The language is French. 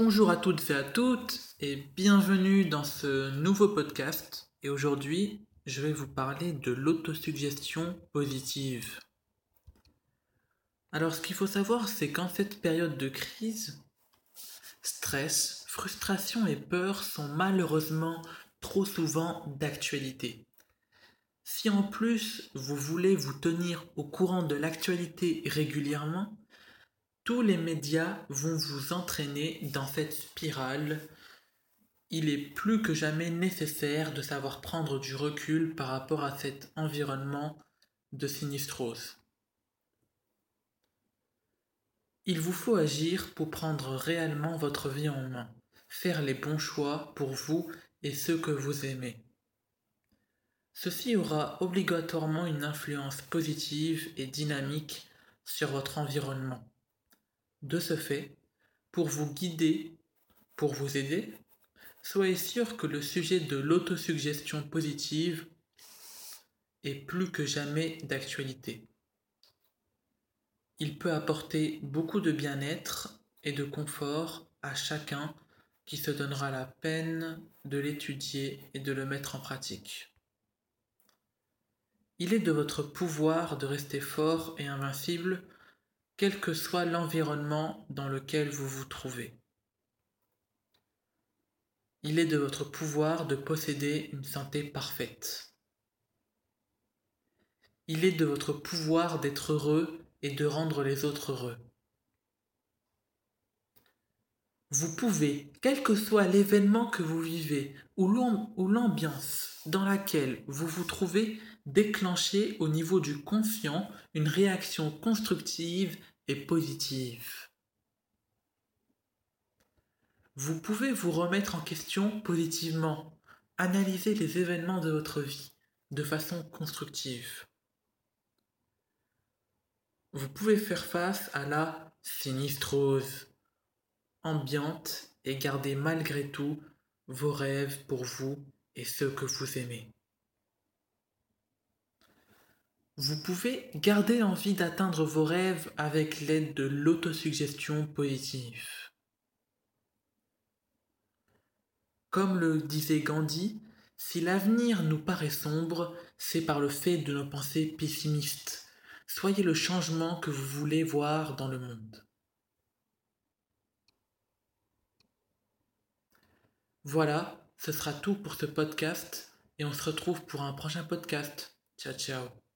Bonjour à toutes et à toutes et bienvenue dans ce nouveau podcast. Et aujourd'hui, je vais vous parler de l'autosuggestion positive. Alors ce qu'il faut savoir, c'est qu'en cette période de crise, stress, frustration et peur sont malheureusement trop souvent d'actualité. Si en plus vous voulez vous tenir au courant de l'actualité régulièrement, tous les médias vont vous entraîner dans cette spirale. Il est plus que jamais nécessaire de savoir prendre du recul par rapport à cet environnement de sinistrose. Il vous faut agir pour prendre réellement votre vie en main, faire les bons choix pour vous et ceux que vous aimez. Ceci aura obligatoirement une influence positive et dynamique sur votre environnement. De ce fait, pour vous guider, pour vous aider, soyez sûr que le sujet de l'autosuggestion positive est plus que jamais d'actualité. Il peut apporter beaucoup de bien-être et de confort à chacun qui se donnera la peine de l'étudier et de le mettre en pratique. Il est de votre pouvoir de rester fort et invincible quel que soit l'environnement dans lequel vous vous trouvez. Il est de votre pouvoir de posséder une santé parfaite. Il est de votre pouvoir d'être heureux et de rendre les autres heureux. Vous pouvez, quel que soit l'événement que vous vivez ou l'ambiance dans laquelle vous vous trouvez, déclencher au niveau du conscient une réaction constructive et positive. Vous pouvez vous remettre en question positivement, analyser les événements de votre vie de façon constructive. Vous pouvez faire face à la sinistrose ambiante et garder malgré tout vos rêves pour vous et ceux que vous aimez. Vous pouvez garder envie d'atteindre vos rêves avec l'aide de l'autosuggestion positive. Comme le disait Gandhi, si l'avenir nous paraît sombre, c'est par le fait de nos pensées pessimistes. Soyez le changement que vous voulez voir dans le monde. Voilà, ce sera tout pour ce podcast et on se retrouve pour un prochain podcast. Ciao ciao